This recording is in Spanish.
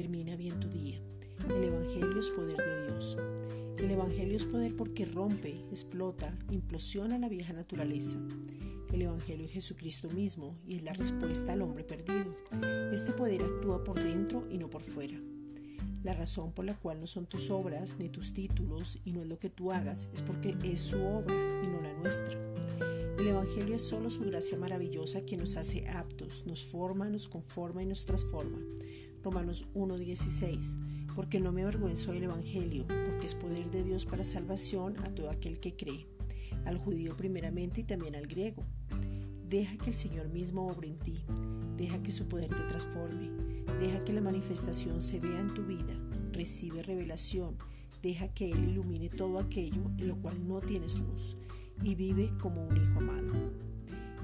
Termina bien tu día. El Evangelio es poder de Dios. El Evangelio es poder porque rompe, explota, implosiona la vieja naturaleza. El Evangelio es Jesucristo mismo y es la respuesta al hombre perdido. Este poder actúa por dentro y no por fuera. La razón por la cual no son tus obras ni tus títulos y no es lo que tú hagas es porque es su obra y no la nuestra. El Evangelio es solo su gracia maravillosa que nos hace aptos, nos forma, nos conforma y nos transforma. Romanos 1.16 Porque no me avergüenzo del Evangelio, porque es poder de Dios para salvación a todo aquel que cree, al judío primeramente y también al griego. Deja que el Señor mismo obre en ti, deja que su poder te transforme, deja que la manifestación se vea en tu vida, recibe revelación, deja que Él ilumine todo aquello en lo cual no tienes luz y vive como un hijo amado.